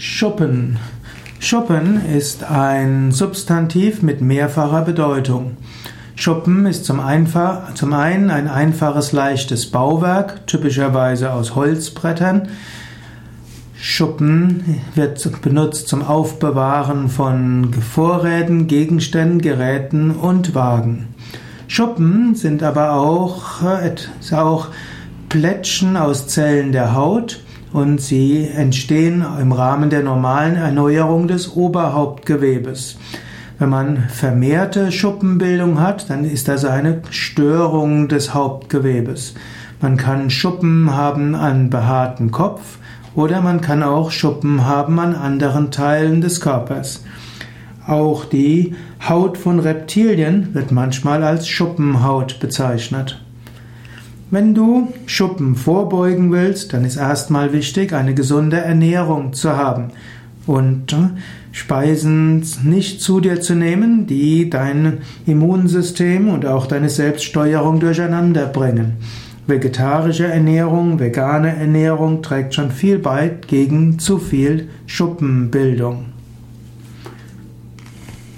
Schuppen. Schuppen ist ein Substantiv mit mehrfacher Bedeutung. Schuppen ist zum, einfach, zum einen ein einfaches, leichtes Bauwerk, typischerweise aus Holzbrettern. Schuppen wird benutzt zum Aufbewahren von Vorräten, Gegenständen, Geräten und Wagen. Schuppen sind aber auch, äh, auch Plättchen aus Zellen der Haut und sie entstehen im Rahmen der normalen Erneuerung des Oberhauptgewebes. Wenn man vermehrte Schuppenbildung hat, dann ist das eine Störung des Hauptgewebes. Man kann Schuppen haben an behaarten Kopf oder man kann auch Schuppen haben an anderen Teilen des Körpers. Auch die Haut von Reptilien wird manchmal als Schuppenhaut bezeichnet. Wenn du Schuppen vorbeugen willst, dann ist erstmal wichtig, eine gesunde Ernährung zu haben und äh, Speisen nicht zu dir zu nehmen, die dein Immunsystem und auch deine Selbststeuerung durcheinander bringen. Vegetarische Ernährung, vegane Ernährung trägt schon viel bei gegen zu viel Schuppenbildung.